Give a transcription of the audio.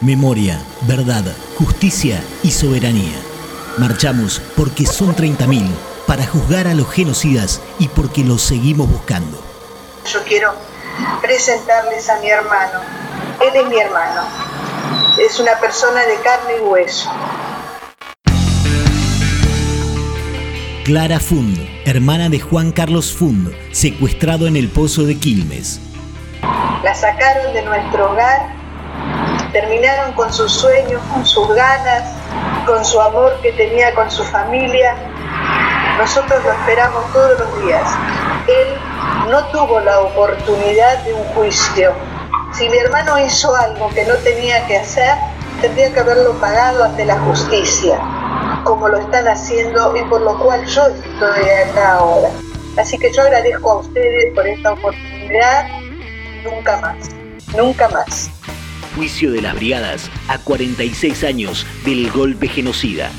Memoria, verdad, justicia y soberanía. Marchamos porque son 30.000 para juzgar a los genocidas y porque los seguimos buscando. Yo quiero presentarles a mi hermano. Él es mi hermano. Es una persona de carne y hueso. Clara Fund, hermana de Juan Carlos Fund, secuestrado en el pozo de Quilmes. La sacaron de nuestro hogar, terminaron con sus sueños, con sus ganas, con su amor que tenía con su familia. Nosotros lo esperamos todos los días. Él no tuvo la oportunidad de un juicio. Si mi hermano hizo algo que no tenía que hacer, tendría que haberlo pagado ante la justicia, como lo están haciendo y por lo cual yo estoy acá ahora. Así que yo agradezco a ustedes por esta oportunidad. Nunca más, nunca más. Juicio de las Brigadas a 46 años del golpe genocida.